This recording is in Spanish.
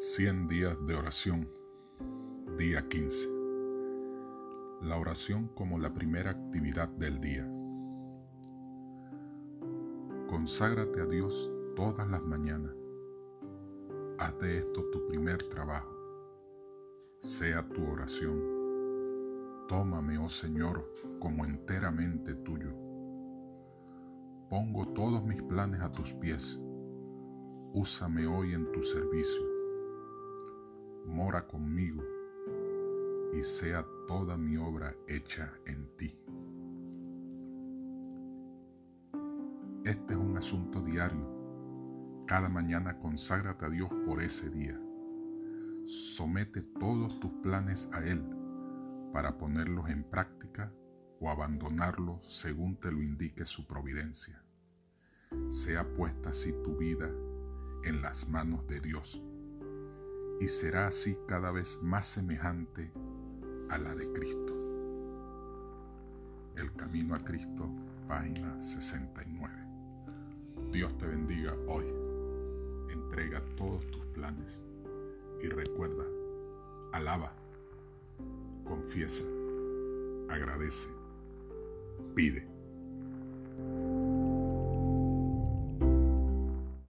100 días de oración, día 15. La oración como la primera actividad del día. Conságrate a Dios todas las mañanas. Haz de esto tu primer trabajo. Sea tu oración. Tómame, oh Señor, como enteramente tuyo. Pongo todos mis planes a tus pies úsame hoy en tu servicio. Mora conmigo y sea toda mi obra hecha en ti. Este es un asunto diario. Cada mañana conságrate a Dios por ese día. Somete todos tus planes a Él para ponerlos en práctica o abandonarlos según te lo indique su providencia. Sea puesta así tu vida en las manos de Dios y será así cada vez más semejante a la de Cristo. El Camino a Cristo, página 69. Dios te bendiga hoy. Entrega todos tus planes y recuerda, alaba, confiesa, agradece, pide.